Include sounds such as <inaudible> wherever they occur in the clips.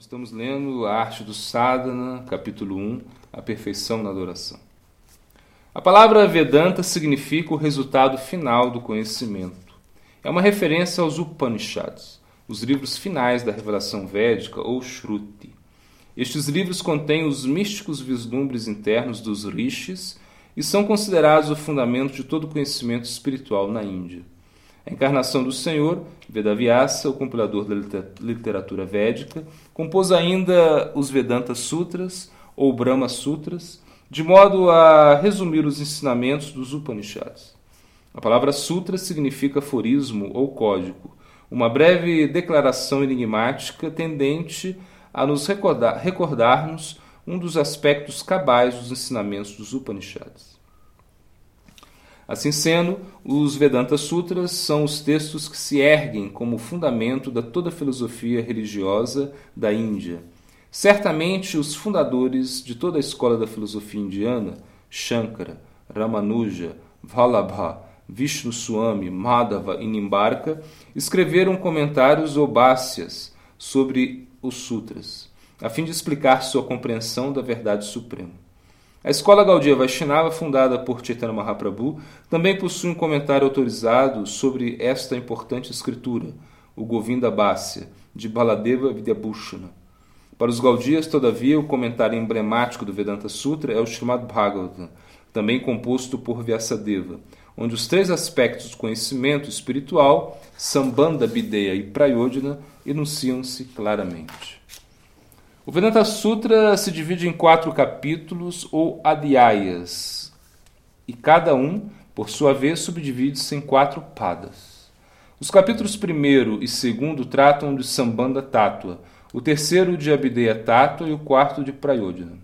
Nós estamos lendo a arte do sadhana, capítulo 1, a perfeição na adoração. A palavra Vedanta significa o resultado final do conhecimento. É uma referência aos Upanishads, os livros finais da revelação védica ou Shruti. Estes livros contêm os místicos vislumbres internos dos rishis e são considerados o fundamento de todo conhecimento espiritual na Índia. A encarnação do Senhor, Vedavyasa, o compilador da literatura védica, compôs ainda os Vedanta Sutras ou Brahma Sutras, de modo a resumir os ensinamentos dos Upanishads. A palavra sutra significa aforismo ou código, uma breve declaração enigmática tendente a nos recordar, recordarmos um dos aspectos cabais dos ensinamentos dos Upanishads. Assim sendo, os Vedanta Sutras são os textos que se erguem como fundamento da toda a filosofia religiosa da Índia. Certamente, os fundadores de toda a escola da filosofia indiana, Shankara, Ramanuja, Vallabha, Vishnu Swami, Madhava e Nimbarka, escreveram comentários ou básias sobre os sutras, a fim de explicar sua compreensão da verdade suprema. A escola Gaudiya Vaishnava, fundada por Chaitanya Mahaprabhu, também possui um comentário autorizado sobre esta importante escritura, o Govinda Bhasya, de Baladeva Vidyabhushana. Para os Gaudiyas, todavia, o comentário emblemático do Vedanta Sutra é o Srimad Bhagavatam, também composto por Vyasadeva, onde os três aspectos do conhecimento espiritual, Sambandha, Bideya e Prayodhana, enunciam-se claramente. O Vedanta Sutra se divide em quatro capítulos ou adhyayas, e cada um, por sua vez, subdivide-se em quatro padas. Os capítulos 1 e 2 tratam de Sambandha Tattva, o terceiro de Abhideya Tattva e o quarto de Prayodhana.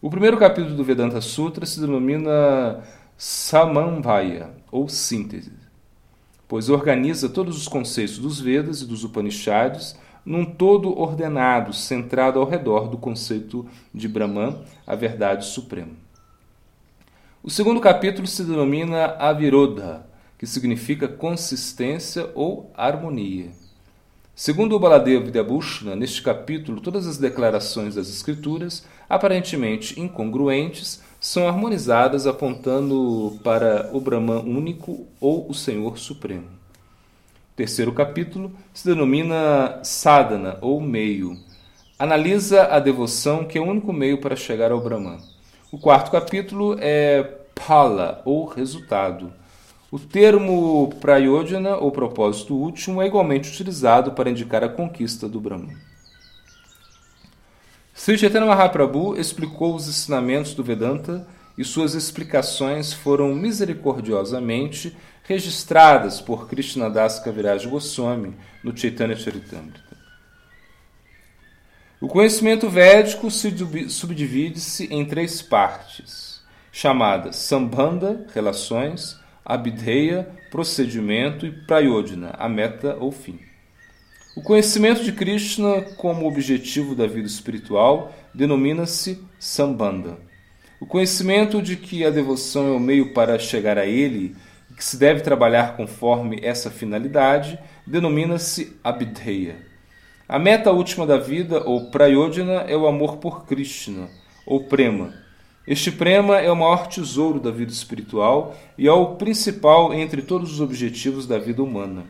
O primeiro capítulo do Vedanta Sutra se denomina Samamvaya, ou síntese, pois organiza todos os conceitos dos Vedas e dos Upanishads num todo ordenado, centrado ao redor do conceito de Brahman, a verdade suprema. O segundo capítulo se denomina Avirodha, que significa consistência ou harmonia. Segundo o Baladeva Vidyabhushana, neste capítulo, todas as declarações das Escrituras, aparentemente incongruentes, são harmonizadas apontando para o Brahman único ou o Senhor Supremo terceiro capítulo, se denomina sadhana, ou meio. Analisa a devoção, que é o único meio para chegar ao Brahman. O quarto capítulo é pala, ou resultado. O termo prayodhana, ou propósito último, é igualmente utilizado para indicar a conquista do Brahman. Sri Chaitanya Mahaprabhu explicou os ensinamentos do Vedanta e suas explicações foram misericordiosamente registradas por Krishnadas Kaviraj Goswami no Chaitanya Charitamrita. O conhecimento védico subdivide-se em três partes, chamadas Sambandha, relações, Abhideya, procedimento e Prayodhana, a meta ou fim. O conhecimento de Krishna como objetivo da vida espiritual denomina-se Sambandha. O conhecimento de que a devoção é o meio para chegar a ele que se deve trabalhar conforme essa finalidade denomina-se Abhideya. A meta última da vida, ou Prayodhana, é o amor por Krishna, ou Prema. Este Prema é o maior tesouro da vida espiritual e é o principal entre todos os objetivos da vida humana.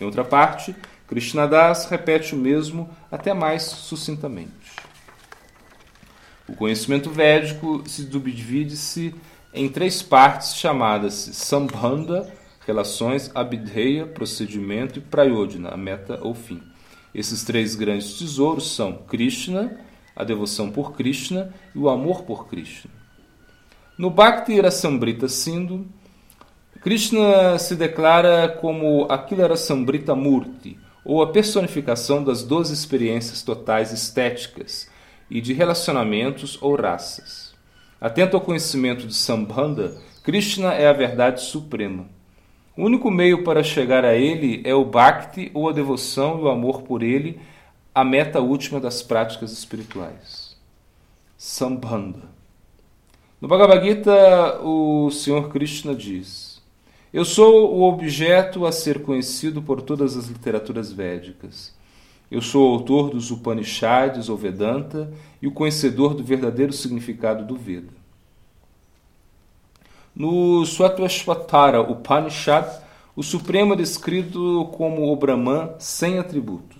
Em outra parte, Krishnadas repete o mesmo até mais sucintamente. O conhecimento védico se subdivide-se em três partes chamadas Sambandha, relações, Abhideya, procedimento e Prayodhana, a meta ou fim. Esses três grandes tesouros são Krishna, a devoção por Krishna e o amor por Krishna. No Bhakti Rasambrita Sindhu, Krishna se declara como Akila Rasambrita Murti, ou a personificação das doze experiências totais estéticas, e de relacionamentos ou raças. Atento ao conhecimento de Sambandha, Krishna é a verdade suprema. O único meio para chegar a ele é o bhakti ou a devoção e o amor por ele, a meta última das práticas espirituais. Sambandha. No Bhagavad Gita, o Senhor Krishna diz: Eu sou o objeto a ser conhecido por todas as literaturas védicas. Eu sou o autor dos Upanishads ou Vedanta e o conhecedor do verdadeiro significado do Veda. No Swatashvatara Upanishad, o Supremo é descrito como o Brahman sem atributos.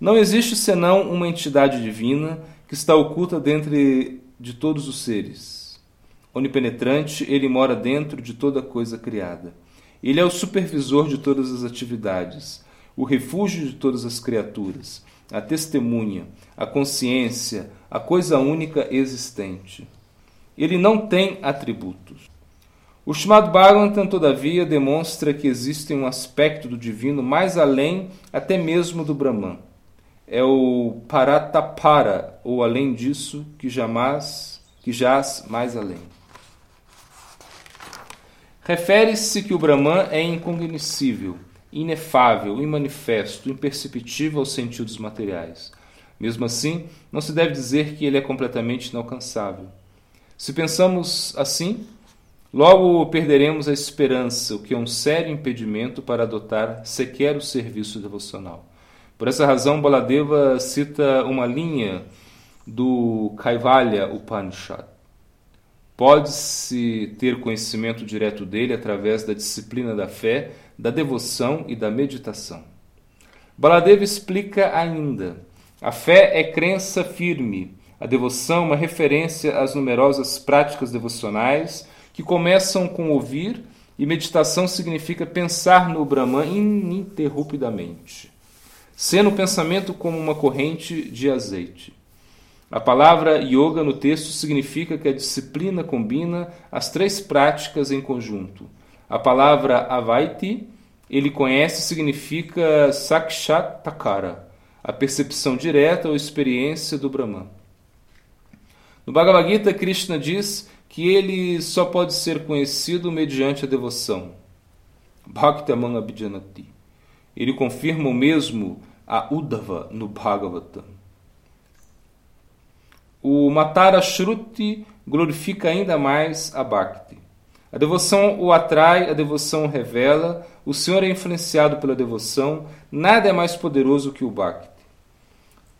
Não existe senão uma entidade divina que está oculta dentre de todos os seres. Onipenetrante, ele mora dentro de toda coisa criada. Ele é o supervisor de todas as atividades, o refúgio de todas as criaturas, a testemunha, a consciência, a coisa única existente. Ele não tem atributos. O Srimad Bhagavatam, todavia, demonstra que existe um aspecto do divino mais além até mesmo do Brahman. É o Paratapara, ou além disso, que jamais, que jaz mais além. Refere-se que o Brahman é incognoscível, inefável, imanifesto, imperceptível aos sentidos materiais. Mesmo assim, não se deve dizer que ele é completamente inalcançável. Se pensamos assim, logo perderemos a esperança, o que é um sério impedimento para adotar sequer o serviço devocional. Por essa razão, Baladeva cita uma linha do Kaivalya Upanishad. Pode-se ter conhecimento direto dele através da disciplina da fé, da devoção e da meditação. Baladeva explica ainda: a fé é crença firme, a devoção é uma referência às numerosas práticas devocionais que começam com ouvir e meditação significa pensar no Brahman ininterruptamente, sendo o pensamento como uma corrente de azeite. A palavra yoga no texto significa que a disciplina combina as três práticas em conjunto. A palavra avaiti, ele conhece, significa sakshatakara, a percepção direta ou experiência do Brahman. No Bhagavad Gita, Krishna diz que ele só pode ser conhecido mediante a devoção. Bhaktaman Abhijanati. Ele confirma o mesmo a Uddhava no Bhagavatam. O Matara Shruti glorifica ainda mais a Bhakti. A devoção o atrai, a devoção o revela, o Senhor é influenciado pela devoção, nada é mais poderoso que o Bhakti.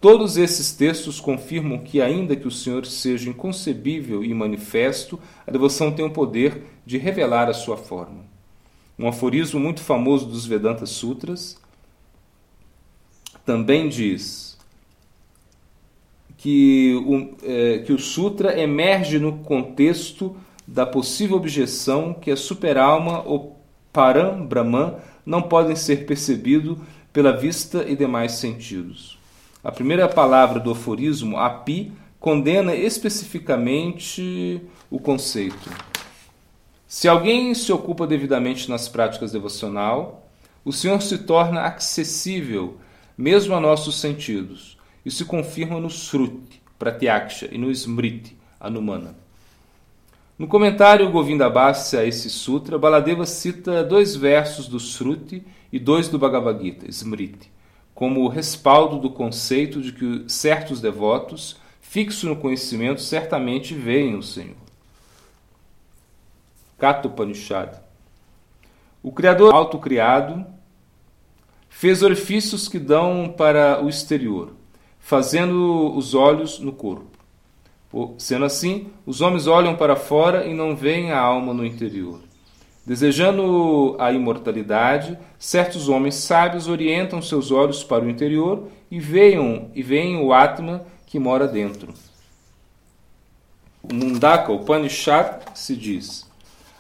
Todos esses textos confirmam que, ainda que o Senhor seja inconcebível e manifesto, a devoção tem o poder de revelar a sua forma. Um aforismo muito famoso dos Vedanta Sutras também diz: que o, é, que o Sutra emerge no contexto da possível objeção que a superalma ou Param Brahman não podem ser percebidos pela vista e demais sentidos. A primeira palavra do aforismo, api, condena especificamente o conceito. Se alguém se ocupa devidamente nas práticas devocional, o Senhor se torna acessível mesmo a nossos sentidos isso se confirma no Sruti, Pratyaksha, e no Smriti, Anumana. No comentário Govindabhasya a esse sutra, Baladeva cita dois versos do Sruti e dois do Bhagavad Gita, Smriti, como respaldo do conceito de que certos devotos, fixos no conhecimento, certamente veem o Senhor. Katopanishad. O Criador autocriado fez orifícios que dão para o exterior fazendo os olhos no corpo. Sendo assim, os homens olham para fora e não veem a alma no interior. Desejando a imortalidade, certos homens sábios orientam seus olhos para o interior e veem, e veem o Atma que mora dentro. O Mundaka, o Panishad, se diz: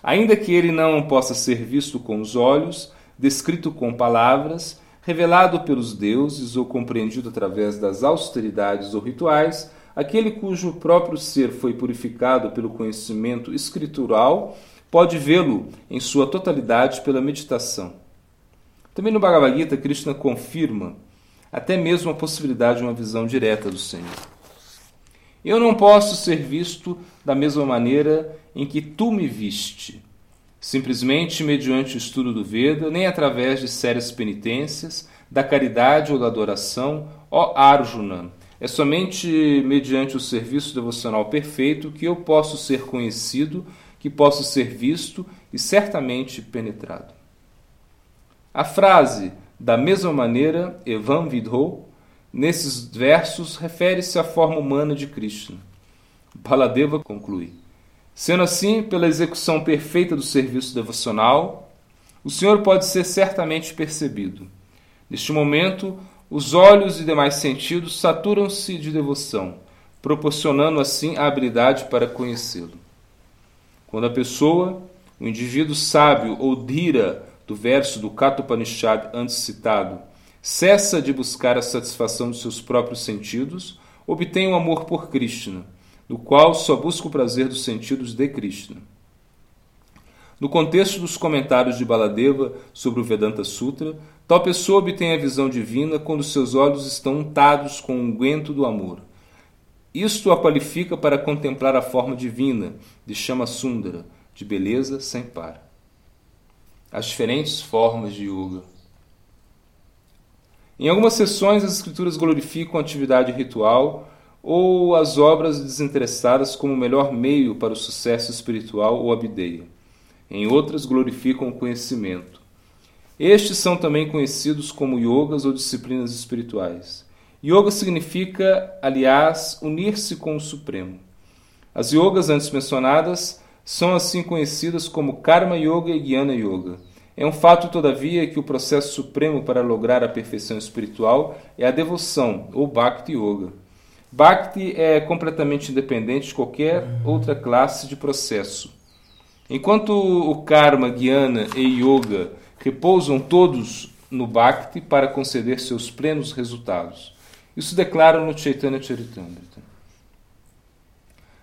ainda que ele não possa ser visto com os olhos, descrito com palavras, revelado pelos deuses ou compreendido através das austeridades ou rituais, aquele cujo próprio ser foi purificado pelo conhecimento escritural pode vê-lo em sua totalidade pela meditação. Também no Bhagavad Gita, Krishna confirma até mesmo a possibilidade de uma visão direta do Senhor. Eu não posso ser visto da mesma maneira em que tu me viste simplesmente mediante o estudo do Veda, nem através de sérias penitências, da caridade ou da adoração, ó Arjuna. É somente mediante o serviço devocional perfeito que eu posso ser conhecido, que posso ser visto e certamente penetrado. A frase da mesma maneira, Evan Vidho, nesses versos, refere-se à forma humana de Krishna. Baladeva conclui: Sendo assim, pela execução perfeita do serviço devocional, o Senhor pode ser certamente percebido. Neste momento, os olhos e demais sentidos saturam-se de devoção, proporcionando assim a habilidade para conhecê-lo. Quando a pessoa, o indivíduo sábio ou dhira do verso do Katopanishad antes citado, cessa de buscar a satisfação dos seus próprios sentidos, obtém o amor por Krishna, no qual só busca o prazer dos sentidos de Krishna. No contexto dos comentários de Baladeva sobre o Vedanta Sutra, tal pessoa obtém a visão divina quando seus olhos estão untados com o unguento do amor. Isto a qualifica para contemplar a forma divina de Chama Sundara, de beleza sem par. As diferentes formas de yoga. Em algumas sessões, as escrituras glorificam a atividade ritual ou as obras desinteressadas como o melhor meio para o sucesso espiritual ou abdeia. Em outras, glorificam o conhecimento. Estes são também conhecidos como yogas ou disciplinas espirituais. Yoga significa, aliás, unir-se com o Supremo. As yogas antes mencionadas são assim conhecidas como Karma Yoga e Jnana Yoga. É um fato, todavia, que o processo supremo para lograr a perfeição espiritual é a devoção, ou Bhakti Yoga. Bhakti é completamente independente de qualquer outra classe de processo. Enquanto o Karma, Jnana e Yoga repousam todos no Bhakti para conceder seus plenos resultados. Isso declara no Chaitanya Charitamrita.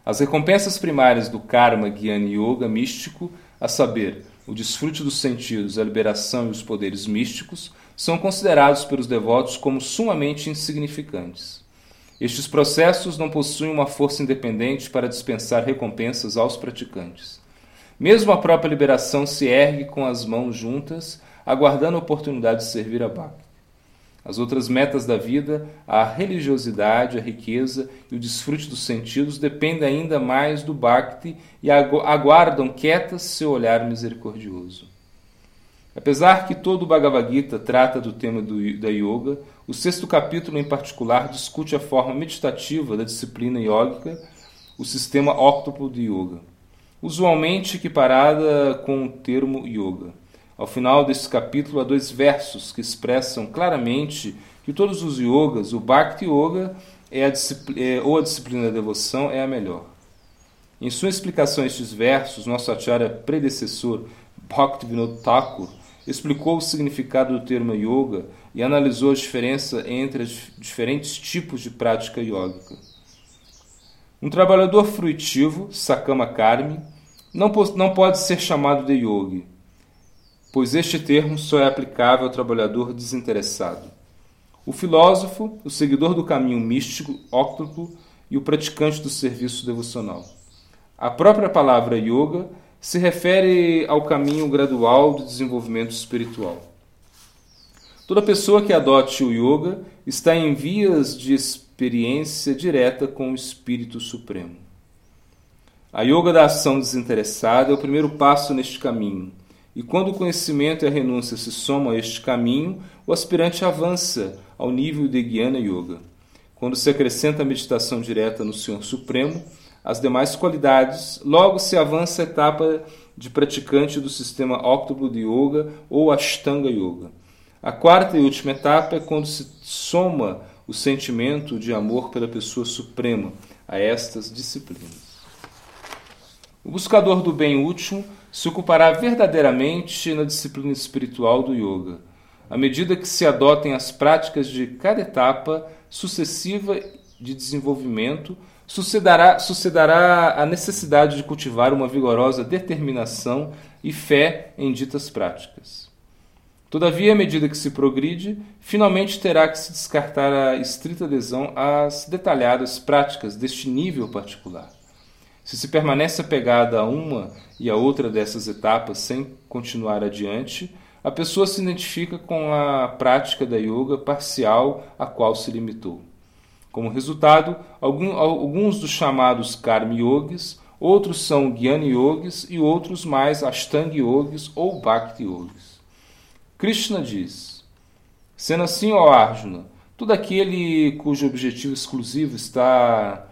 As recompensas primárias do Karma, e Yoga místico, a saber, o desfrute dos sentidos, a liberação e os poderes místicos, são considerados pelos devotos como sumamente insignificantes. Estes processos não possuem uma força independente para dispensar recompensas aos praticantes. Mesmo a própria liberação se ergue com as mãos juntas, aguardando a oportunidade de servir a Bhakti. As outras metas da vida, a religiosidade, a riqueza e o desfrute dos sentidos, dependem ainda mais do Bhakti e aguardam quietas seu olhar misericordioso. Apesar que todo o Bhagavad Gita trata do tema do, da yoga, o sexto capítulo em particular discute a forma meditativa da disciplina yógica, o sistema óctuplo de yoga, usualmente equiparada com o termo yoga. Ao final desse capítulo, há dois versos que expressam claramente que todos os yogas, o Bhakti Yoga é a é, ou a disciplina da devoção é a melhor. Em sua explicação a estes versos, nosso acharya predecessor, Bhaktivinoda Thakur, explicou o significado do termo yoga e analisou a diferença entre os diferentes tipos de prática yógica. Um trabalhador fruitivo, Sakama Karmi, não, não pode ser chamado de yogi, pois este termo só é aplicável ao trabalhador desinteressado. O filósofo, o seguidor do caminho místico, óctuplo e o praticante do serviço devocional. A própria palavra yoga se refere ao caminho gradual do desenvolvimento espiritual. Toda pessoa que adote o yoga está em vias de experiência direta com o Espírito Supremo. A yoga da ação desinteressada é o primeiro passo neste caminho, e quando o conhecimento e a renúncia se somam a este caminho, o aspirante avança ao nível de Jnana Yoga. Quando se acrescenta a meditação direta no Senhor Supremo, as demais qualidades, logo se avança a etapa de praticante do sistema óctuplo de Yoga ou Ashtanga Yoga. A quarta e última etapa é quando se soma o sentimento de amor pela pessoa suprema a estas disciplinas. O buscador do bem último se ocupará verdadeiramente na disciplina espiritual do yoga, à medida que se adotem as práticas de cada etapa sucessiva de desenvolvimento, sucederá, sucederá a necessidade de cultivar uma vigorosa determinação e fé em ditas práticas. Todavia, à medida que se progride, finalmente terá que se descartar a estrita adesão às detalhadas práticas deste nível particular. Se se permanece apegada a uma e a outra dessas etapas sem continuar adiante, a pessoa se identifica com a prática da yoga parcial a qual se limitou. Como resultado, alguns dos chamados Karma Yogis, outros são Jnana Yogis e outros mais Ashtanga Yogis ou Bhakti Yogis. Krishna diz: Sendo assim, ó Arjuna, todo aquele cujo objetivo exclusivo está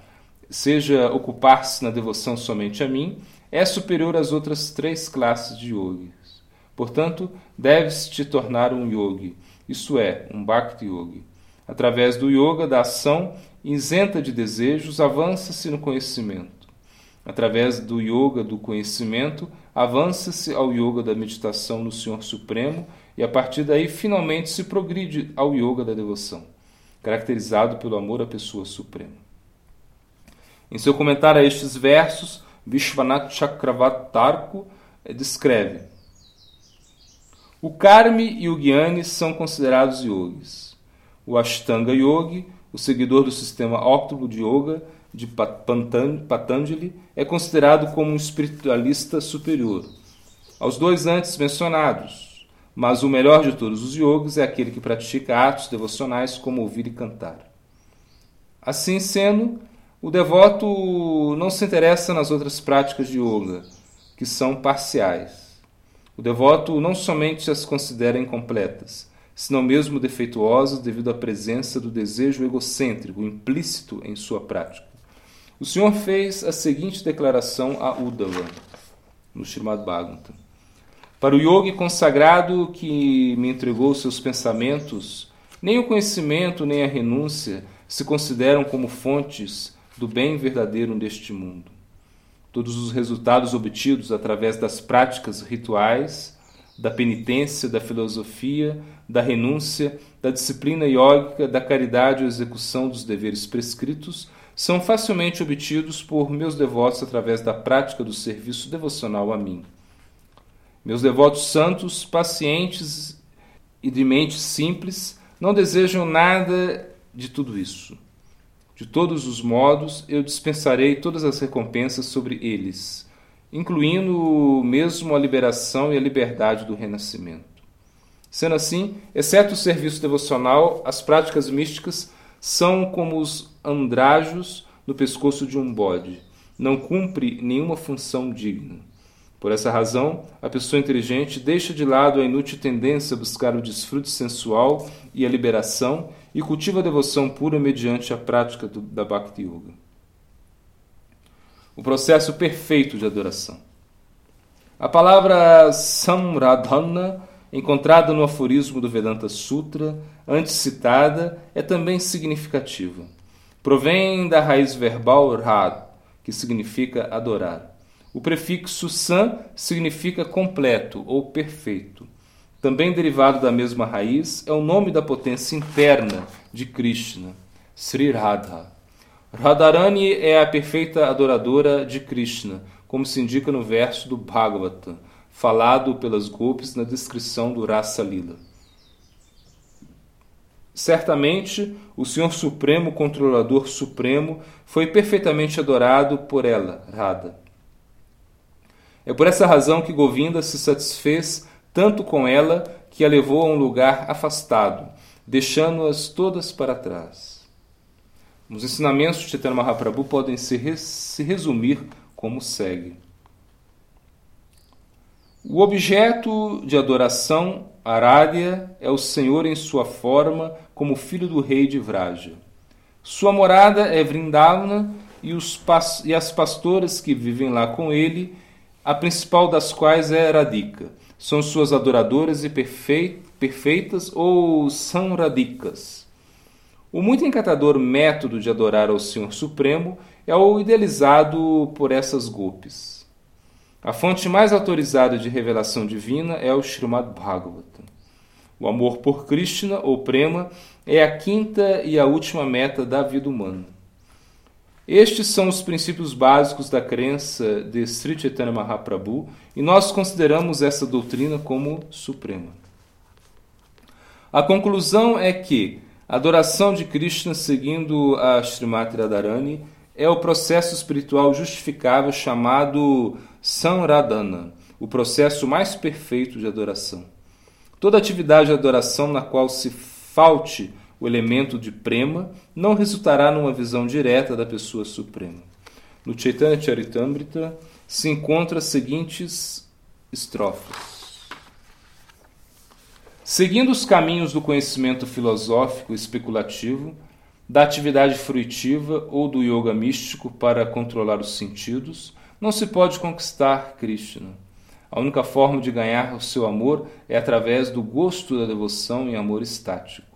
seja ocupar-se na devoção somente a mim, é superior às outras três classes de yogis. Portanto, deves te tornar um yogi, isto é, um bhakti yogi. Através do yoga da ação isenta de desejos, avança-se no conhecimento. Através do yoga do conhecimento, avança-se ao yoga da meditação no Senhor Supremo e a partir daí finalmente se progride ao yoga da devoção, caracterizado pelo amor à pessoa suprema. Em seu comentário a estes versos, Vishwanath Chakravartarko descreve: O Karmi e o Gyani são considerados yogis. O Ashtanga Yogi, o seguidor do sistema óptimo de yoga de Patanjali, é considerado como um espiritualista superior aos dois antes mencionados, mas o melhor de todos os yogis é aquele que pratica atos devocionais como ouvir e cantar. Assim sendo, o devoto não se interessa nas outras práticas de yoga, que são parciais. O devoto não somente as considera incompletas, senão mesmo defeituosas devido à presença do desejo egocêntrico implícito em sua prática. O Senhor fez a seguinte declaração a Uddhava, no Srimad Bhagavatam. Para o yogi consagrado que me entregou seus pensamentos, nem o conhecimento nem a renúncia se consideram como fontes do bem verdadeiro deste mundo. Todos os resultados obtidos através das práticas rituais, da penitência, da filosofia, da renúncia, da disciplina iógica, da caridade e execução dos deveres prescritos são facilmente obtidos por meus devotos através da prática do serviço devocional a mim. Meus devotos santos, pacientes e de mente simples, não desejam nada de tudo isso. De todos os modos, eu dispensarei todas as recompensas sobre eles, incluindo mesmo a liberação e a liberdade do renascimento. Sendo assim, exceto o serviço devocional, as práticas místicas são como os andrajos no pescoço de um bode. Não cumpre nenhuma função digna. Por essa razão, a pessoa inteligente deixa de lado a inútil tendência a buscar o desfrute sensual e a liberação e cultiva a devoção pura mediante a prática do, da Bhakti Yoga. O processo perfeito de adoração. A palavra Samradhana, encontrada no aforismo do Vedanta Sutra, antes citada, é também significativa. Provém da raiz verbal rad, que significa adorar. O prefixo san significa completo ou perfeito. Também derivado da mesma raiz é o nome da potência interna de Krishna, Sri Radha. Radharani é a perfeita adoradora de Krishna, como se indica no verso do Bhagavata, falado pelas golpes na descrição do Rasa Lila. Certamente, o Senhor Supremo, Controlador Supremo, foi perfeitamente adorado por ela, Radha. É por essa razão que Govinda se satisfez tanto com ela que a levou a um lugar afastado, deixando-as todas para trás. Os ensinamentos de Chaitanya Mahaprabhu podem se, se resumir como segue. O objeto de adoração, Arádia, é o Senhor em sua forma como filho do rei de Vraja. Sua morada é Vrindavana e, os, e as pastoras que vivem lá com ele a principal das quais é Radhika. São suas adoradoras e perfeitas ou são radicas. O muito encantador método de adorar ao Senhor Supremo é o idealizado por essas golpes. A fonte mais autorizada de revelação divina é o Srimad Bhagavatam. O amor por Krishna, ou Prema, é a quinta e a última meta da vida humana. Estes são os princípios básicos da crença de Sri Chaitanya Mahaprabhu e nós consideramos essa doutrina como suprema. A conclusão é que a adoração de Krishna seguindo a Srimati Radharani é o processo espiritual justificável chamado Samradhana, o processo mais perfeito de adoração. Toda atividade de adoração na qual se falte o elemento de prema, não resultará numa visão direta da pessoa suprema. No Chaitanya Charitamrita se encontram as seguintes estrofes. Seguindo os caminhos do conhecimento filosófico especulativo, da atividade fruitiva ou do yoga místico para controlar os sentidos, não se pode conquistar Krishna. A única forma de ganhar o seu amor é através do gosto da devoção e amor estático.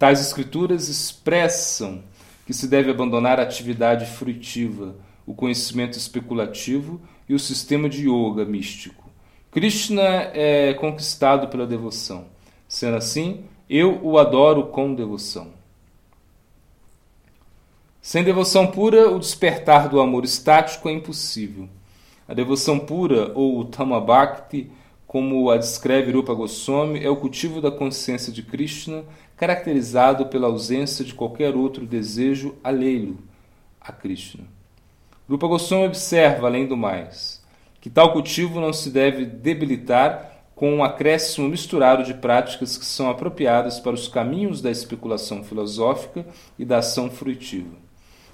Tais escrituras expressam que se deve abandonar a atividade fruitiva, o conhecimento especulativo e o sistema de yoga místico. Krishna é conquistado pela devoção. Sendo assim, eu o adoro com devoção. Sem devoção pura, o despertar do amor estático é impossível. A devoção pura, ou o Tamabhakti, como a descreve Rupa Goswami, é o cultivo da consciência de Krishna, caracterizado pela ausência de qualquer outro desejo alheio a Krishna. Rupa Goswami observa, além do mais, que tal cultivo não se deve debilitar com um acréscimo misturado de práticas que são apropriadas para os caminhos da especulação filosófica e da ação fruitiva.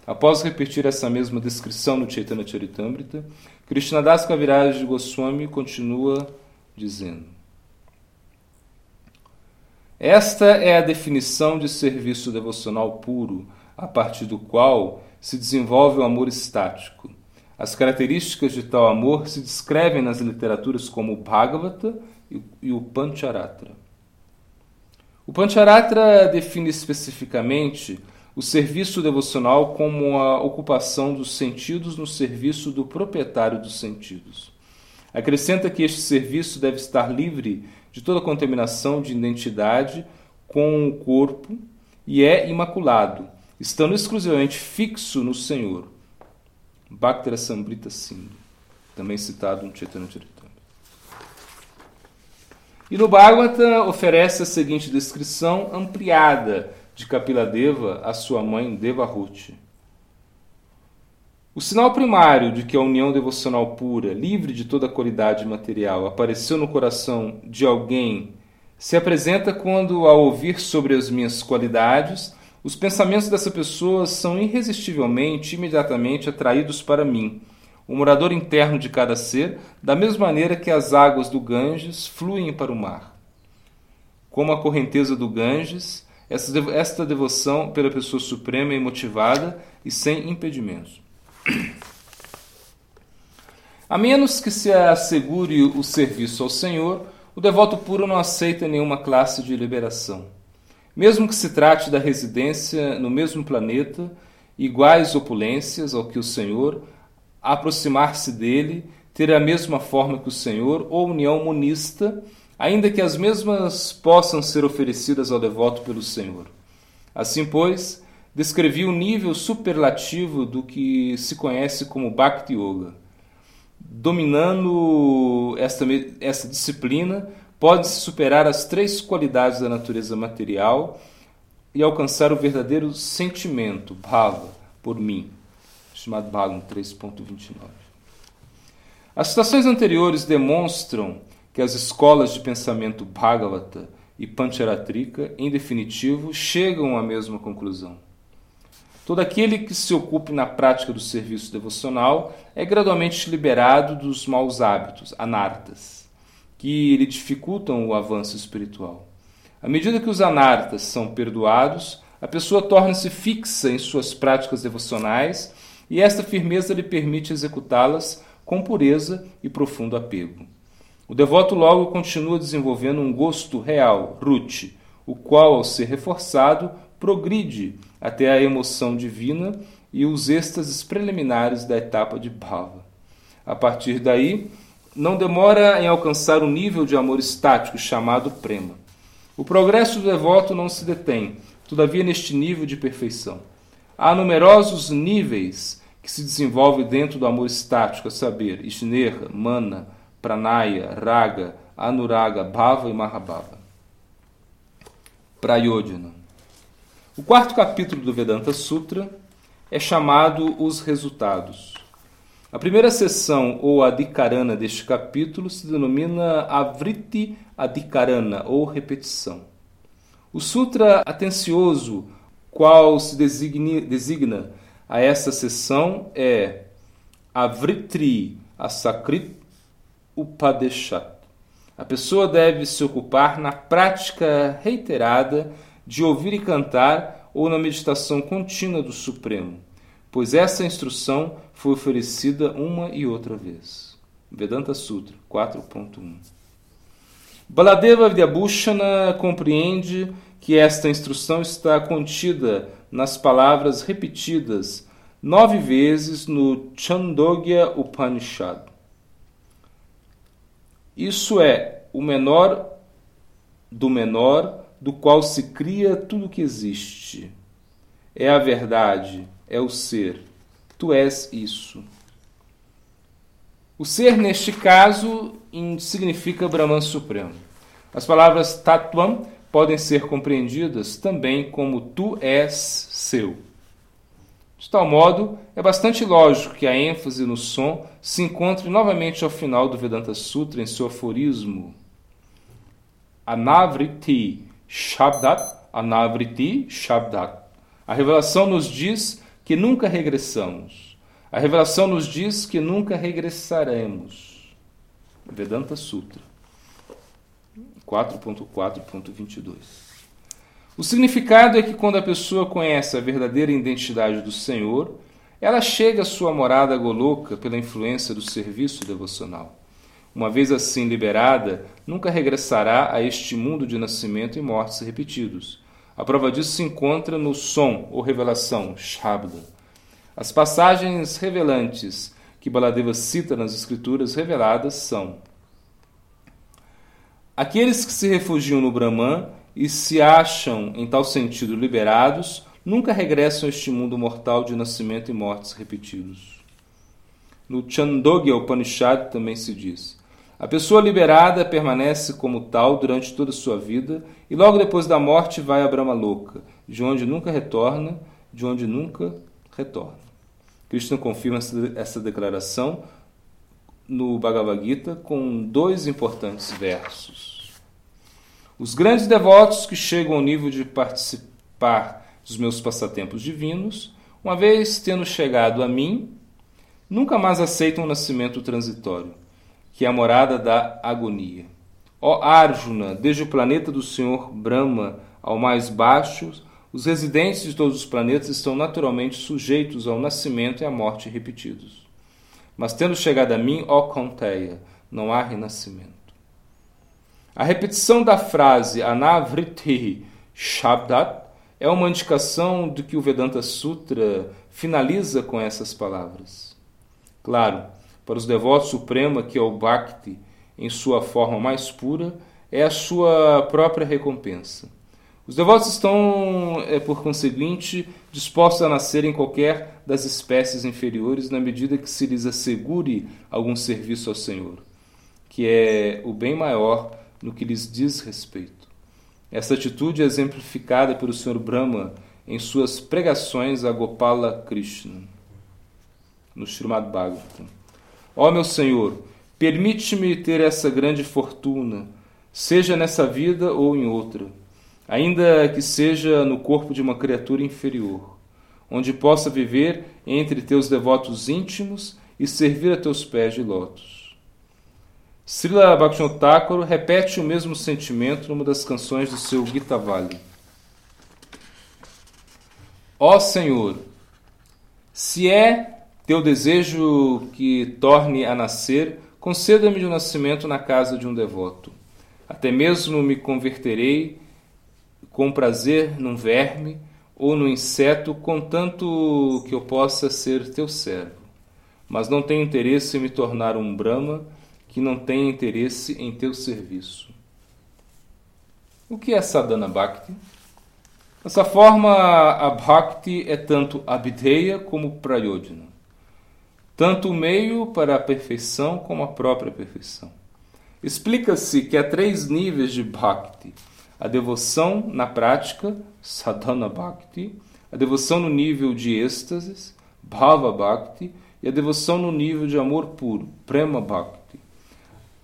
Após repetir essa mesma descrição no Chaitanya Charitamrita, Krishnadas Kaviraj Goswami continua dizendo: Esta é a definição de serviço devocional puro, a partir do qual se desenvolve o amor estático. As características de tal amor se descrevem nas literaturas como o Bhagavata e o Pancharatra. O Pancharatra define especificamente o serviço devocional como a ocupação dos sentidos no serviço do proprietário dos sentidos. Acrescenta que este serviço deve estar livre de toda contaminação de identidade com o corpo e é imaculado, estando exclusivamente fixo no Senhor. Bhaktara Sambrita Sindhu, também citado no Chaitanya Charitamrita. E no Bhagavata oferece a seguinte descrição ampliada de Kapiladeva a sua mãe Devahuti. O sinal primário de que a união devocional pura, livre de toda qualidade material, apareceu no coração de alguém se apresenta quando, ao ouvir sobre as minhas qualidades, os pensamentos dessa pessoa são irresistivelmente, imediatamente atraídos para mim, o morador interno de cada ser, da mesma maneira que as águas do Ganges fluem para o mar. Como a correnteza do Ganges, esta devoção pela pessoa suprema é motivada e sem impedimentos. A menos que se assegure o serviço ao Senhor, o devoto puro não aceita nenhuma classe de liberação. Mesmo que se trate da residência no mesmo planeta, iguais opulências ao que o Senhor, aproximar-se dele, ter a mesma forma que o Senhor, ou união monista, ainda que as mesmas possam ser oferecidas ao devoto pelo Senhor. Assim, pois, descrevi o nível superlativo do que se conhece como Bhakti Yoga. Dominando esta, esta disciplina, pode-se superar as três qualidades da natureza material e alcançar o verdadeiro sentimento, bhava, por mim, chamado Bhagwan 3.29. As citações anteriores demonstram que as escolas de pensamento Bhagavata e Pancharatrika, em definitivo, chegam à mesma conclusão. Todo aquele que se ocupe na prática do serviço devocional é gradualmente liberado dos maus hábitos, anartas, que lhe dificultam o avanço espiritual. À medida que os anartas são perdoados, a pessoa torna-se fixa em suas práticas devocionais e esta firmeza lhe permite executá-las com pureza e profundo apego. O devoto logo continua desenvolvendo um gosto real, ruti, o qual, ao ser reforçado, progride até a emoção divina e os êxtases preliminares da etapa de bhava. A partir daí, não demora em alcançar o nível de amor estático chamado prema. O progresso do devoto não se detém, todavia, neste nível de perfeição. Há numerosos níveis que se desenvolvem dentro do amor estático, a saber, Ishneha, Mana, Pranaya, Raga, Anuraga, Bhava e Mahabhava. Prayodhana. O quarto capítulo do Vedanta Sutra é chamado Os Resultados. A primeira sessão ou adikarana deste capítulo se denomina Avriti Adikarana ou repetição. O sutra atencioso qual se designa, designa a esta sessão é Avritri Asakrit Upadeshat. A pessoa deve se ocupar na prática reiterada de ouvir e cantar ou na meditação contínua do Supremo, pois essa instrução foi oferecida uma e outra vez. Vedanta Sutra 4.1 Baladeva Vidyabhushana compreende que esta instrução está contida nas palavras repetidas nove vezes no Chandogya Upanishad. Isso é o menor do menor do qual se cria tudo que existe. É a verdade, é o ser. Tu és isso. O ser, neste caso, significa Brahman Supremo. As palavras Tatvam podem ser compreendidas também como tu és seu. De tal modo, é bastante lógico que a ênfase no som se encontre novamente ao final do Vedanta Sutra em seu aforismo Anavriti Shabdat, Anavriti Shabdat. A revelação nos diz que nunca regressamos. A revelação nos diz que nunca regressaremos. Vedanta Sutra 4.4.22. O significado é que quando a pessoa conhece a verdadeira identidade do Senhor, ela chega à sua morada goloca pela influência do serviço devocional. Uma vez assim liberada, nunca regressará a este mundo de nascimento e mortes repetidos. A prova disso se encontra no som ou revelação, Shabda. As passagens revelantes que Baladeva cita nas escrituras reveladas são Aqueles que se refugiam no Brahman e se acham, em tal sentido, liberados, nunca regressam a este mundo mortal de nascimento e mortes repetidos. No Chandogya Upanishad também se diz: a pessoa liberada permanece como tal durante toda a sua vida e logo depois da morte vai a Brahma Louca, de onde nunca retorna, de onde nunca retorna. Krishna confirma essa declaração no Bhagavad Gita com dois importantes versos. Os grandes devotos que chegam ao nível de participar dos meus passatempos divinos, uma vez tendo chegado a mim, nunca mais aceitam o nascimento transitório, que é a morada da agonia. Ó Arjuna, desde o planeta do Senhor Brahma ao mais baixo, os residentes de todos os planetas estão naturalmente sujeitos ao nascimento e à morte repetidos. Mas tendo chegado a mim, ó Conteia, não há renascimento. A repetição da frase Anavriti Shabdat é uma indicação de que o Vedanta Sutra finaliza com essas palavras. Claro, para os devotos, suprema, que é o Bhakti, em sua forma mais pura, é a sua própria recompensa. Os devotos estão, é, por conseguinte, dispostos a nascer em qualquer das espécies inferiores na medida que se lhes assegure algum serviço ao Senhor, que é o bem maior no que lhes diz respeito. Essa atitude é exemplificada pelo Senhor Brahma em suas pregações a Gopala Krishna, no Srimad Bhagavatam. Ó meu Senhor, permite-me ter essa grande fortuna, seja nessa vida ou em outra ainda que seja no corpo de uma criatura inferior, onde possa viver entre teus devotos íntimos e servir a teus pés de lótus. Srila Bhaktivinoda repete o mesmo sentimento numa das canções do seu Gita Valley. Ó Senhor, se é teu desejo que torne a nascer, conceda-me o nascimento na casa de um devoto. Até mesmo me converterei com prazer num verme ou no inseto, contanto que eu possa ser teu servo. Mas não tenho interesse em me tornar um Brahma que não tenha interesse em teu serviço. O que é sadhana bhakti? Dessa forma, a bhakti é tanto abhideya como prayodhana, tanto o meio para a perfeição como a própria perfeição. Explica-se que há três níveis de bhakti a devoção na prática, sadhana bhakti, a devoção no nível de êxtase, bhava bhakti, e a devoção no nível de amor puro, prema bhakti.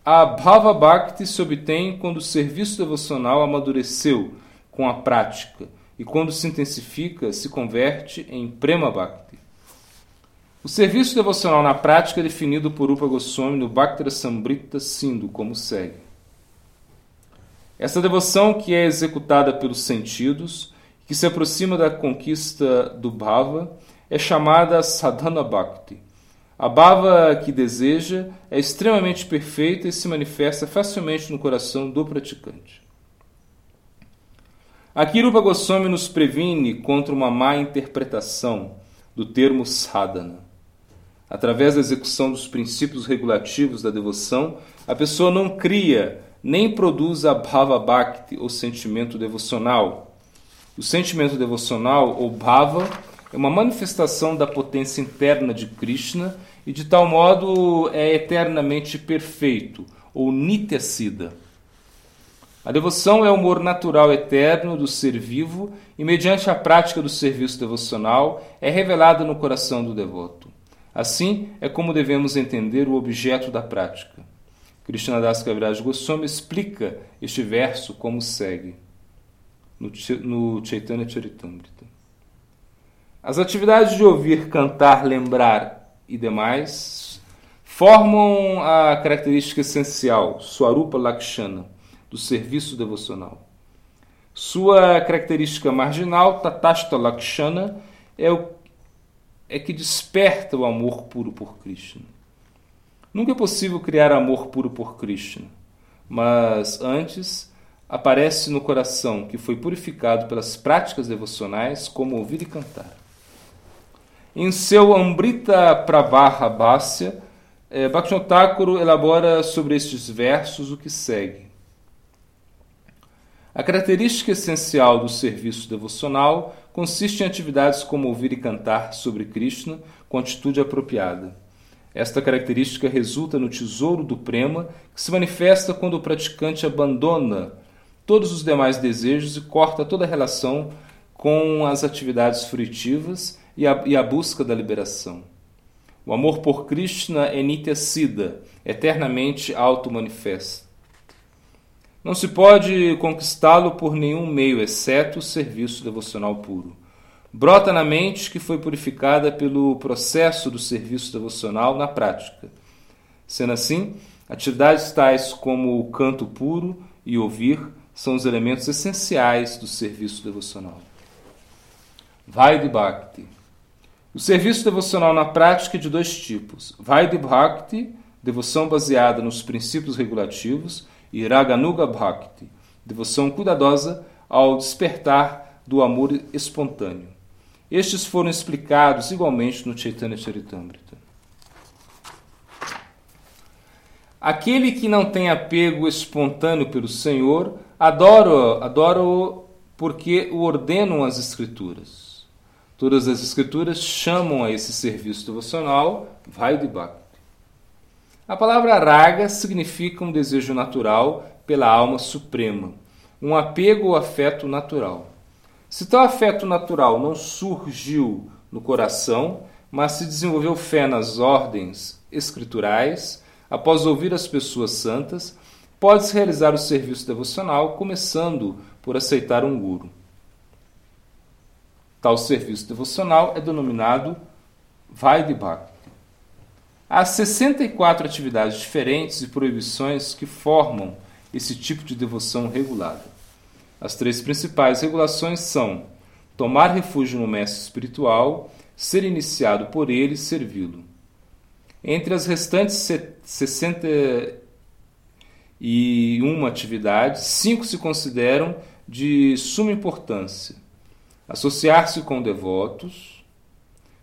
A bhava bhakti se obtém quando o serviço devocional amadureceu com a prática e quando se intensifica, se converte em prema bhakti. O serviço devocional na prática é definido por Upa Goswami no Bhaktara Sambrita Sindhu como segue. Essa devoção que é executada pelos sentidos, que se aproxima da conquista do bhava, é chamada sadhana bhakti. A bhava que deseja é extremamente perfeita e se manifesta facilmente no coração do praticante. Aqui Rupa Goswami nos previne contra uma má interpretação do termo sadhana. Através da execução dos princípios regulativos da devoção, a pessoa não cria nem produz a bhava bhakti, ou sentimento devocional. O sentimento devocional, ou bhava, é uma manifestação da potência interna de Krishna e de tal modo é eternamente perfeito, ou nityasida. A devoção é o humor natural eterno do ser vivo e, mediante a prática do serviço devocional, é revelada no coração do devoto. Assim é como devemos entender o objeto da prática. Krishnadas Kaviraj Goswami explica este verso como segue no Chaitanya Charitamrita. As atividades de ouvir, cantar, lembrar e demais formam a característica essencial, Swarupa Lakshana, do serviço devocional. Sua característica marginal, Tatashta Lakshana, é, o, é que desperta o amor puro por Krishna. Nunca é possível criar amor puro por Krishna, mas antes aparece no coração que foi purificado pelas práticas devocionais, como ouvir e cantar. Em seu Ambrita Pravaha Bhasya, eh, Bhaktivinoda elabora sobre estes versos o que segue. A característica essencial do serviço devocional consiste em atividades como ouvir e cantar sobre Krishna com atitude apropriada. Esta característica resulta no tesouro do prema, que se manifesta quando o praticante abandona todos os demais desejos e corta toda relação com as atividades fruitivas e a, e a busca da liberação. O amor por Krishna é Nitya Siddha, eternamente auto-manifesto. Não se pode conquistá-lo por nenhum meio, exceto o serviço devocional puro. Brota na mente que foi purificada pelo processo do serviço devocional na prática. Sendo assim, atividades tais como o canto puro e ouvir são os elementos essenciais do serviço devocional. Vai de Bhakti. O serviço devocional na prática é de dois tipos: Vaidhi Bhakti, devoção baseada nos princípios regulativos, e Raganuga Bhakti, devoção cuidadosa ao despertar do amor espontâneo. Estes foram explicados igualmente no Chaitanya Charitamrita. Aquele que não tem apego espontâneo pelo Senhor, adora-o adora porque o ordenam as Escrituras. Todas as escrituras chamam a esse serviço devocional Vaidibhakti. A palavra raga significa um desejo natural pela alma suprema, um apego ou afeto natural. Se tal afeto natural não surgiu no coração, mas se desenvolveu fé nas ordens escriturais, após ouvir as pessoas santas, pode-se realizar o serviço devocional começando por aceitar um guru. Tal serviço devocional é denominado Vaidhi Há 64 atividades diferentes e proibições que formam esse tipo de devoção regulada. As três principais regulações são tomar refúgio no mestre espiritual, ser iniciado por ele e servi-lo. Entre as restantes 61 atividades, cinco se consideram de suma importância associar-se com devotos,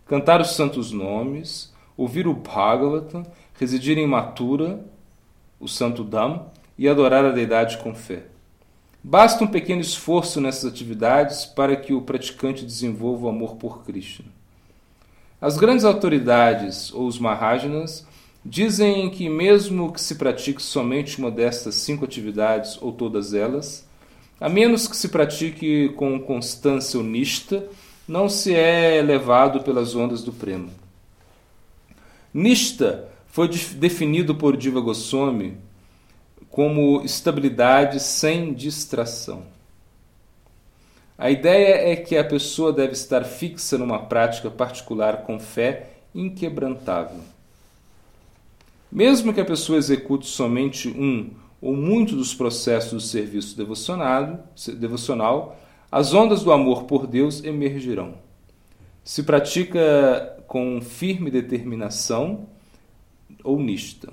cantar os santos nomes, ouvir o Bhagavatam, residir em Mathura, o santo Dham, e adorar a deidade com fé. Basta um pequeno esforço nessas atividades para que o praticante desenvolva o amor por Krishna. As grandes autoridades, ou os Mahajanas, dizem que, mesmo que se pratique somente uma destas cinco atividades ou todas elas, a menos que se pratique com constância unista, não se é levado pelas ondas do prema. Nista foi definido por Diva Goswami como estabilidade sem distração. A ideia é que a pessoa deve estar fixa numa prática particular com fé inquebrantável. Mesmo que a pessoa execute somente um ou muito dos processos do serviço devocional, as ondas do amor por Deus emergirão. Se pratica com firme determinação ou nista.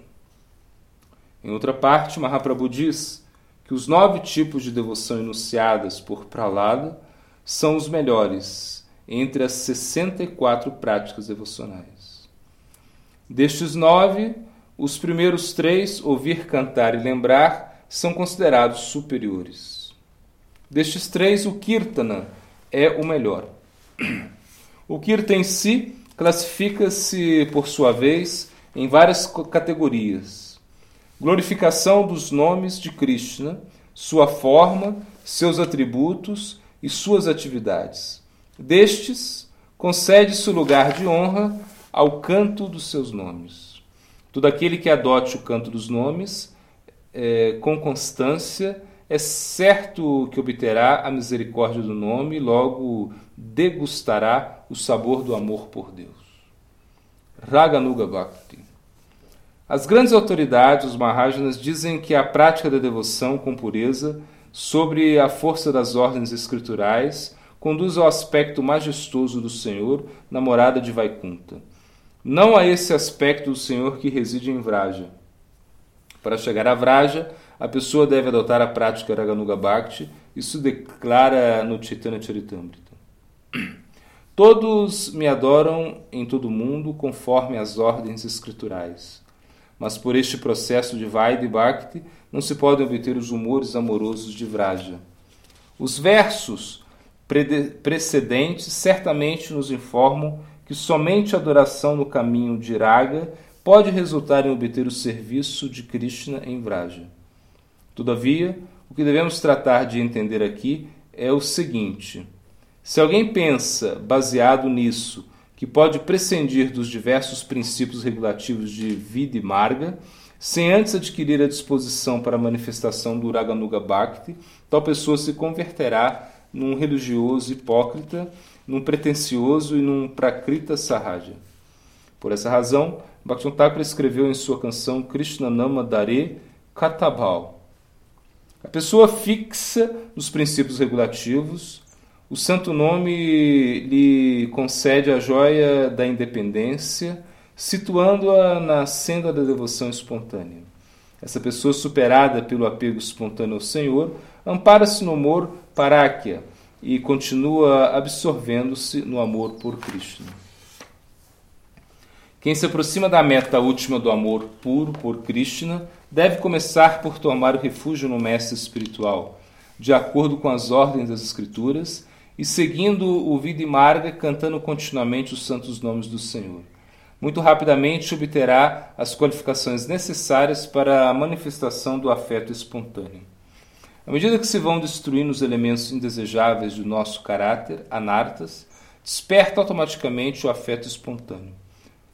Em outra parte, Mahaprabhu diz que os nove tipos de devoção enunciadas por Pralada são os melhores entre as 64 práticas devocionais. Destes nove, os primeiros três, ouvir, cantar e lembrar, são considerados superiores. Destes três, o Kirtana é o melhor. <clears throat> O Kirtan em si classifica-se, por sua vez, em várias categorias. Glorificação dos nomes de Krishna, sua forma, seus atributos e suas atividades. Destes, concede-se o lugar de honra ao canto dos seus nomes. Todo aquele que adote o canto dos nomes é, com constância é certo que obterá a misericórdia do nome e logo degustará o sabor do amor por Deus. Raganuga Bhakti. As grandes autoridades, os Mahajanas, dizem que a prática da devoção com pureza, sobre a força das ordens escriturais, conduz ao aspecto majestoso do Senhor na morada de Vaikunta. Não a esse aspecto do Senhor que reside em Vraja. Para chegar a Vraja, a pessoa deve adotar a prática Raganuga Bhakti, isso declara no Chaitanya Charitamrita. Todos me adoram em todo o mundo conforme as ordens escriturais. Mas por este processo de Vaidhi Bhakti não se podem obter os humores amorosos de Vraja. Os versos precedentes certamente nos informam que somente a adoração no caminho de Raga pode resultar em obter o serviço de Krishna em Vraja. Todavia, o que devemos tratar de entender aqui é o seguinte: se alguém pensa, baseado nisso, que pode prescindir dos diversos princípios regulativos de vida e marga, sem antes adquirir a disposição para a manifestação do Raganuga Bhakti, tal pessoa se converterá num religioso hipócrita, num pretensioso e num prakrita sahaja. Por essa razão, Bhaktivinoda escreveu em sua canção Krishna Nama Dare Katabhal. A pessoa fixa nos princípios regulativos, o santo nome lhe concede a joia da independência, situando-a na senda da devoção espontânea. Essa pessoa superada pelo apego espontâneo ao Senhor ampara-se no amor paráquia e continua absorvendo-se no amor por Cristo. Quem se aproxima da meta última do amor puro por Krishna deve começar por tomar o refúgio no mestre espiritual, de acordo com as ordens das Escrituras, e seguindo o vida e marga, cantando continuamente os santos nomes do Senhor. Muito rapidamente obterá as qualificações necessárias para a manifestação do afeto espontâneo. À medida que se vão destruindo os elementos indesejáveis do nosso caráter, anartas, desperta automaticamente o afeto espontâneo.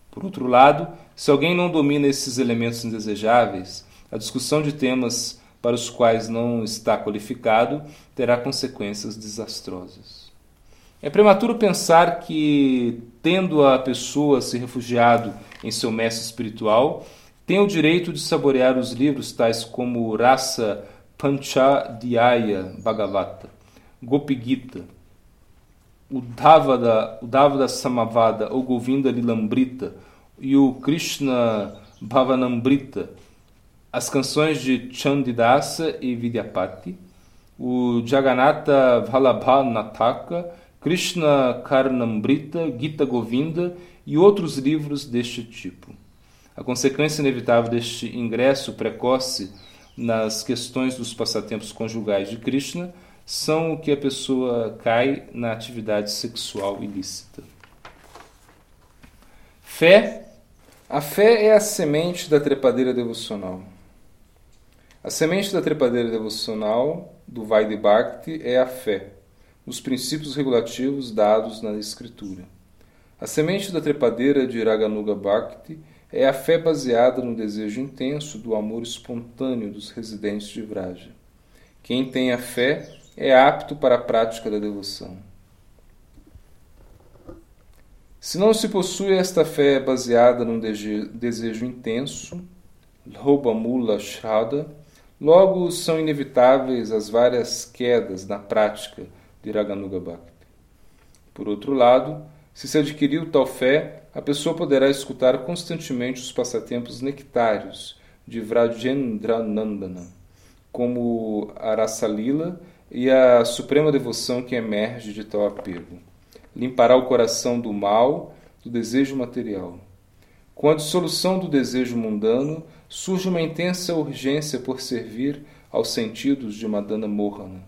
Por outro lado, se alguém não domina esses elementos indesejáveis, a discussão de temas para os quais não está qualificado terá consequências desastrosas. É prematuro pensar que, tendo a pessoa se refugiado em seu mestre espiritual, tem o direito de saborear os livros tais como Rasa Panchadhyaya Bhagavata, Gopi Gita, o Davada Samavada ou Govinda Lilambrita e o Krishna Bhavanambrita, as canções de Chandidasa e Vidyapati, o Jagannatha Vallabhanataka, Krishna Karnambrita, Gita Govinda e outros livros deste tipo. A consequência inevitável deste ingresso precoce nas questões dos passatempos conjugais de Krishna são o que a pessoa cai na atividade sexual ilícita. Fé. A fé é a semente da trepadeira devocional. A semente da trepadeira devocional do Vaidhi Bhakti é a fé, os princípios regulativos dados na Escritura. A semente da trepadeira de Raganuga Bhakti é a fé baseada no desejo intenso do amor espontâneo dos residentes de Vraja. Quem tem a fé é apto para a prática da devoção. Se não se possui esta fé baseada num desejo intenso, Lhoba Mula Shraddha, logo são inevitáveis as várias quedas na prática de Raganuga Bhakti. Por outro lado, se se adquiriu tal fé, a pessoa poderá escutar constantemente os passatempos nectários de Vrajendranandana, como a Rasalila e a suprema devoção que emerge de tal apego. Limpará o coração do mal, do desejo material. Com a dissolução do desejo mundano, surge uma intensa urgência por servir aos sentidos de Madana Mohana,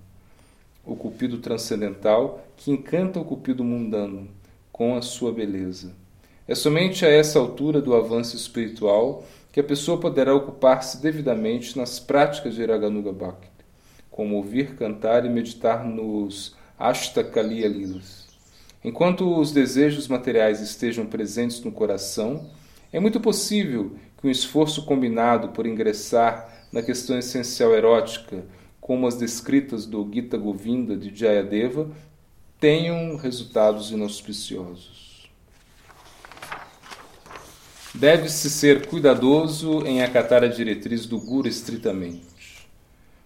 o cupido transcendental que encanta o cupido mundano com a sua beleza. É somente a essa altura do avanço espiritual que a pessoa poderá ocupar-se devidamente nas práticas de Raganuga Bhakti, como ouvir, cantar e meditar nos Ashtakaliya Lilas. Enquanto os desejos materiais estejam presentes no coração, é muito possível que um esforço combinado por ingressar na questão essencial erótica, como as descritas do Gita Govinda de Jayadeva, tenham resultados inauspiciosos. Deve-se ser cuidadoso em acatar a diretriz do Guru estritamente.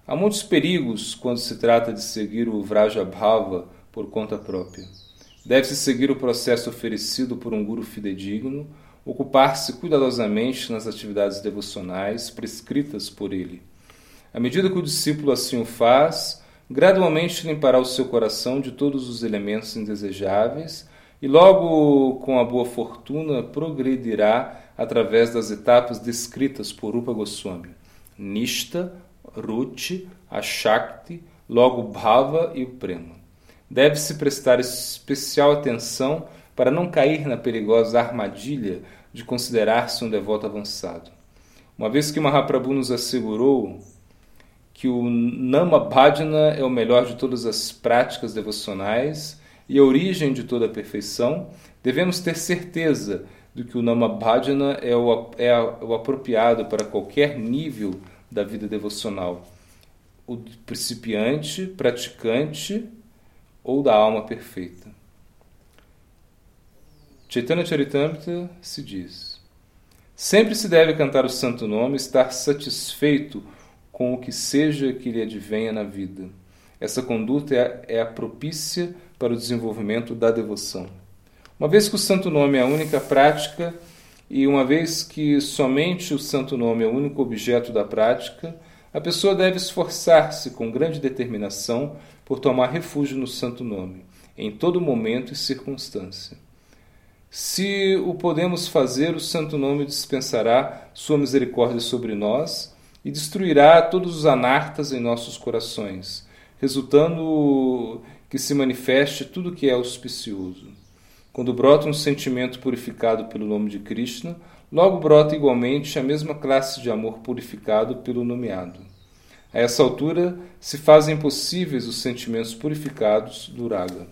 Há muitos perigos quando se trata de seguir o Vrajabhava por conta própria. Deve-se seguir o processo oferecido por um Guru fidedigno, ocupar-se cuidadosamente nas atividades devocionais prescritas por ele. À medida que o discípulo assim o faz, gradualmente limpará o seu coração de todos os elementos indesejáveis e logo com a boa fortuna progredirá através das etapas descritas por Rupa Goswami: Nishta, Ruti, Ashakti, logo Bhava e o Prema. Deve-se prestar especial atenção para não cair na perigosa armadilha de considerar-se um devoto avançado. Uma vez que Mahaprabhu nos assegurou que o Nama Bhajana é o melhor de todas as práticas devocionais e a origem de toda a perfeição, devemos ter certeza de que o Nama Bhajana é o, é o apropriado para qualquer nível da vida devocional, o principiante, praticante ou da alma perfeita. Chaitanya Charitamrita se diz: Sempre se deve cantar o santo nome estar satisfeito com o que seja que lhe advenha na vida. Essa conduta é, é a propícia para o desenvolvimento da devoção. Uma vez que o santo nome é a única prática e uma vez que somente o santo nome é o único objeto da prática, a pessoa deve esforçar-se com grande determinação por tomar refúgio no santo nome, em todo momento e circunstância. Se o podemos fazer, o santo nome dispensará sua misericórdia sobre nós e destruirá todos os anartas em nossos corações, resultando que se manifeste tudo que é auspicioso. Quando brota um sentimento purificado pelo nome de Krishna, logo brota igualmente a mesma classe de amor purificado pelo nomeado. A essa altura se fazem possíveis os sentimentos purificados do Raga.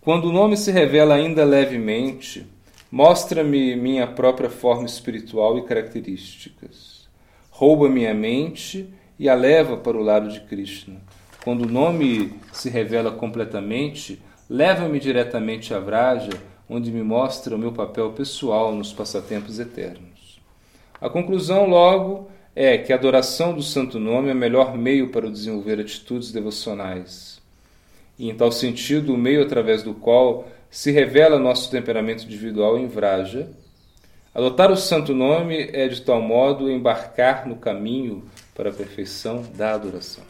Quando o nome se revela ainda levemente, mostra-me minha própria forma espiritual e características. Rouba minha mente e a leva para o lado de Krishna. Quando o nome se revela completamente, leva-me diretamente a Vraja, onde me mostra o meu papel pessoal nos passatempos eternos. A conclusão, logo, é que a adoração do Santo Nome é o melhor meio para desenvolver atitudes devocionais e, em tal sentido, o meio através do qual se revela nosso temperamento individual em Vraja. Adotar o santo nome é, de tal modo, embarcar no caminho para a perfeição da adoração.